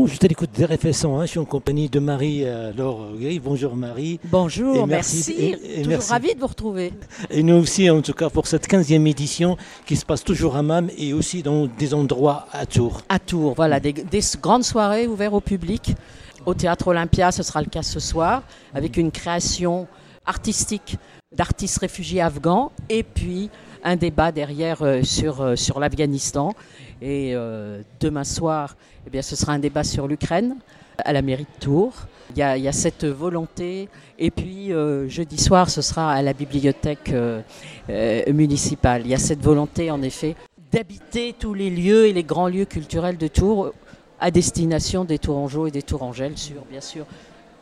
Bon, je t'écoute des réflexions. Hein. Je suis en compagnie de Marie euh, Bonjour Marie. Bonjour, merci. toujours ravi de vous retrouver. Et nous aussi, en tout cas, pour cette 15e édition qui se passe toujours à MAM et aussi dans des endroits à Tours. À Tours, voilà, des, grandes soirées ouvertes au public. Au Théâtre Olympia, ce sera le cas ce soir, avec une création artistique d'artistes réfugiés afghans et puis un débat derrière euh, sur, euh, sur l'Afghanistan. Et euh, demain soir, eh bien, ce sera un débat sur l'Ukraine à la mairie de Tours. Il y a, cette volonté. Et puis, jeudi soir, ce sera à la bibliothèque municipale. Il y a cette volonté, en effet, d'habiter tous les lieux et les grands lieux culturels de Tours à destination des Tourangeaux et des Tourangelles bien sûr,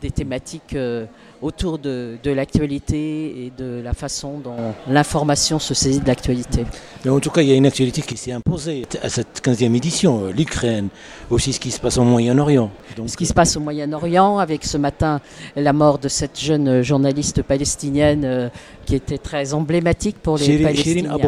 des thématiques euh, autour de, l'actualité et de la façon dont l'information se saisit de l'actualité. En tout cas, il y a une actualité qui s'est imposée à cette 15e édition, euh, l'Ukraine, aussi ce qui se passe au Moyen-Orient. Ce qui se passe au Moyen-Orient, avec ce matin la mort de cette jeune journaliste palestinienne euh, qui était très emblématique pour les Palestiniens.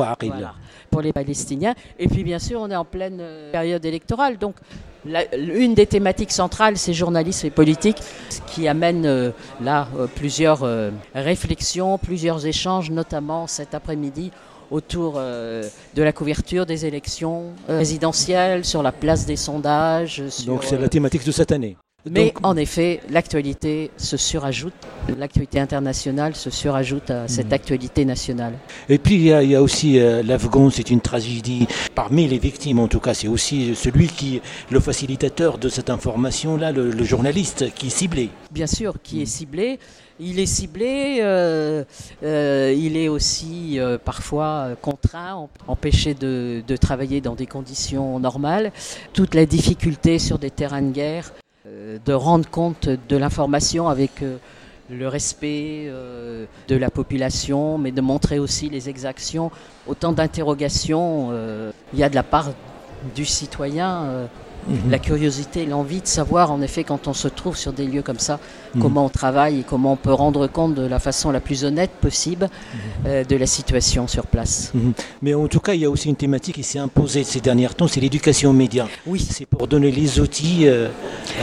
Pour les Palestiniens. Et puis bien sûr, on est en pleine période électorale, donc une des thématiques centrales, c'est journalisme et politique, ce qui amène euh, là euh, plusieurs euh, réflexions, plusieurs échanges, notamment cet après-midi autour de la couverture des élections présidentielles, sur la place des sondages. Donc c'est la thématique de cette année. Mais en effet, l'actualité se surajoute, l'actualité internationale se surajoute à cette mhm. actualité nationale. Et puis il y a, aussi euh, l'Afghan, c'est une tragédie. Parmi les victimes, en tout cas, c'est aussi celui qui, le facilitateur de cette information-là, le, journaliste qui est ciblé. Bien sûr, qui est ciblé. Il est ciblé, euh, euh, il est aussi parfois contraint, empêché de, de, travailler dans des conditions normales. Toute la difficulté sur des terrains de guerre de rendre compte de l'information avec euh, le respect euh, de la population, mais de montrer aussi les exactions. Autant d'interrogations il y a de la part du citoyen La curiosité, l'envie de savoir, en effet, quand on se trouve sur des lieux comme ça, mhm. comment on travaille et comment on peut rendre compte de la façon la plus honnête possible mhm. euh, de la situation sur place. Mais en tout cas, il y a aussi une thématique qui s'est imposée ces derniers temps, c'est l'éducation aux médias. Oui. C'est pour donner les outils. Euh,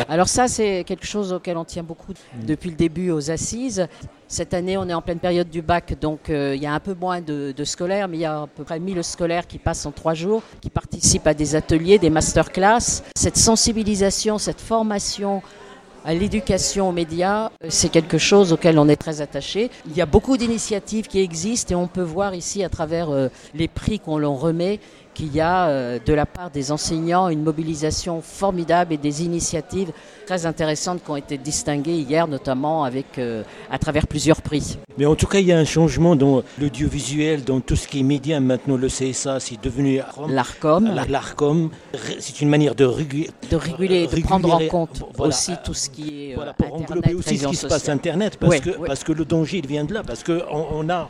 Alors ça, c'est quelque chose auquel on tient beaucoup depuis le début aux assises. Cette année, on est en pleine période du bac, donc euh, il y a un peu moins de, scolaires, mais il y a à peu près 1000 scolaires qui passent en trois jours, qui participent à des ateliers, des masterclass. Cette sensibilisation, cette formation à l'éducation aux médias, c'est quelque chose auquel on est très attaché. Il y a beaucoup d'initiatives qui existent et on peut voir ici à travers euh, les prix qu'on leur remet qu'il y a euh, de la part des enseignants une mobilisation formidable et des initiatives très intéressantes qui ont été distinguées hier, notamment avec, euh, à travers plusieurs prix. Mais en tout cas, il y a un changement dans l'audiovisuel, dans tout ce qui est média. Maintenant, le CSA, c'est devenu l'ARCOM. L'ARCOM, c'est une manière de, réguler, de réguler, de prendre en compte aussi tout ce qui est. Voilà, pour englober aussi ce qui se passe Internet, parce, que, parce que le danger, il vient de là. Parce qu'on on a,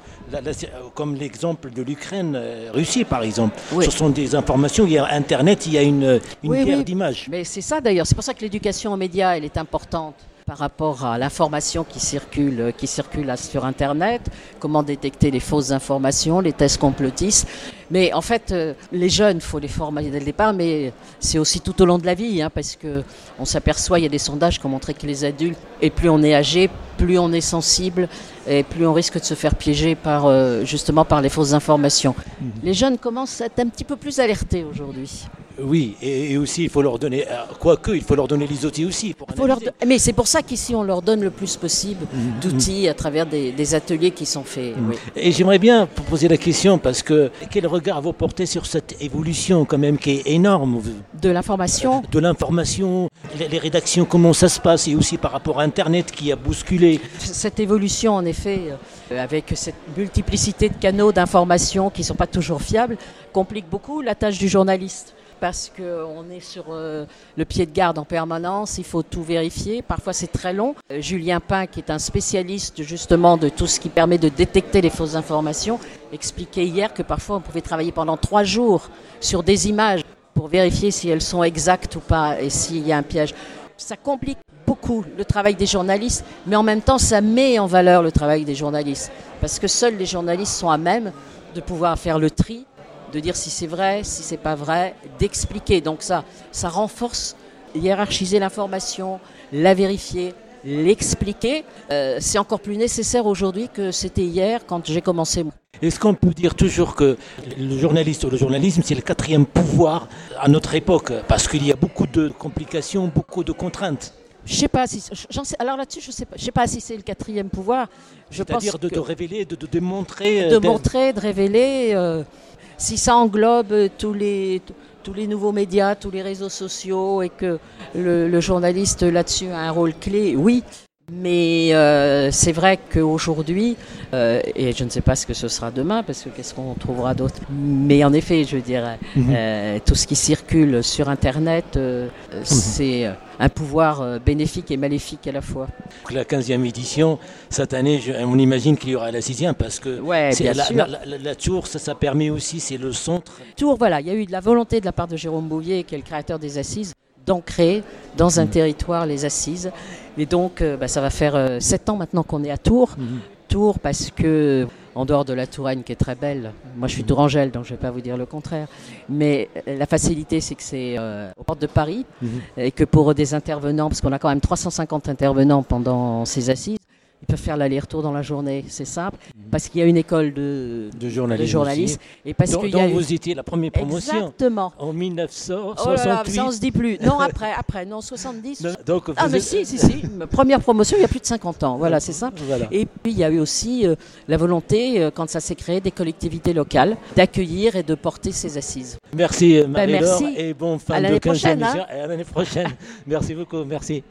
comme l'exemple de l'Ukraine, euh, Russie par exemple sont des informations. Il y a Internet, il y a une, une guerre d'images. Mais c'est ça d'ailleurs. C'est pour ça que l'éducation aux médias, elle est importante par rapport à l'information qui circule, qui circule sur Internet, comment détecter les fausses informations, les tests complotistes. Mais en fait, euh, les jeunes, il faut les former dès le départ, mais c'est aussi tout au long de la vie, hein, parce que on s'aperçoit, il y a des sondages qui ont montré que les adultes, et plus on est âgé, plus on est sensible, et plus on risque de se faire piéger par euh, justement par les fausses informations. Mmh. Les jeunes commencent à être un petit peu plus alertés aujourd'hui. Oui, et, aussi il faut leur donner, euh, quoique il faut leur donner les outils aussi. mais c'est pour ça qu'ici on leur donne le plus possible mm-hmm. d'outils à travers des, ateliers qui sont faits. Mm-hmm. Et j'aimerais bien poser la question parce que quel regard vous portez sur cette évolution quand même qui est énorme? De l'information? De l'information, les, rédactions, comment ça se passe et aussi par rapport à Internet qui a bousculé. Cette évolution en effet, euh, avec cette multiplicité de canaux d'information qui ne sont pas toujours fiables, complique beaucoup la tâche du journaliste parce qu'on est sur euh, le pied de garde en permanence, il faut tout vérifier, parfois c'est très long. Euh, Julien Pain, qui est un spécialiste justement de tout ce qui permet de détecter les fausses informations, expliquait hier que parfois on pouvait travailler pendant trois jours sur des images pour vérifier si elles sont exactes ou pas et s'il y a un piège. Ça complique beaucoup le travail des journalistes, mais en même temps ça met en valeur le travail des journalistes, parce que seuls les journalistes sont à même de pouvoir faire le tri de dire si c'est vrai, si c'est pas vrai, d'expliquer. Donc ça, ça renforce hiérarchiser l'information, la vérifier, l'expliquer. Euh, c'est encore plus nécessaire aujourd'hui que c'était hier quand j'ai commencé. Est-ce qu'on peut dire toujours que le journaliste ou le journalisme, c'est le quatrième pouvoir à notre époque Parce qu'il y a beaucoup de complications, beaucoup de contraintes? Je sais pas si. Sais, alors là-dessus, je sais pas. Je sais pas si c'est le quatrième pouvoir. C'est-à-dire de, de, révéler, de, de démontrer. De montrer, de révéler. Euh, si ça englobe tous les tous les nouveaux médias, tous les réseaux sociaux et que le, journaliste là-dessus a un rôle clé, oui. Mais euh, c'est vrai qu'aujourd'hui, euh, et je ne sais pas ce que ce sera demain, parce que qu'est-ce qu'on trouvera d'autre? Mais en effet, je dirais, mhm. euh, tout ce qui circule sur Internet, mhm. c'est un pouvoir bénéfique et maléfique à la fois. La 15e édition, cette année, on imagine qu'il y aura la 6e, parce que ouais, bien la, sûr. La, Tour, ça, ça, permet aussi, c'est le centre. Tour, voilà, il y a eu de la volonté de la part de Jérôme Bouvier, qui est le créateur des Assises, d'ancrer dans un mhm. territoire les assises. Et donc, euh, bah, ça va faire euh, sept ans maintenant qu'on est à Tours. Mhm. Tours parce que, en dehors de la Touraine qui est très belle, moi je suis mhm. tourangelle donc je ne vais pas vous dire le contraire, mais euh, la facilité c'est que c'est aux portes de Paris et que pour des intervenants, parce qu'on a quand même 350 intervenants pendant ces assises, ils peuvent faire l'aller-retour dans la journée, c'est simple. Parce qu'il y a une école de, de journalisme, et parce qu'il y a vous étiez la première promotion Exactement. en 1968. ça on se dit plus. Non, après, après, non, 70. donc, ah, mais si, si, si. Première promotion, il y a plus de 50 ans. Voilà, c'est ça. Et puis, il y a eu aussi euh, la volonté, euh, quand ça s'est créé, des collectivités locales, d'accueillir et de porter ces assises. Merci, ben, Marie-Laure, et bon fin à de 15 prochaine, hein. à l'année prochaine. merci beaucoup, merci.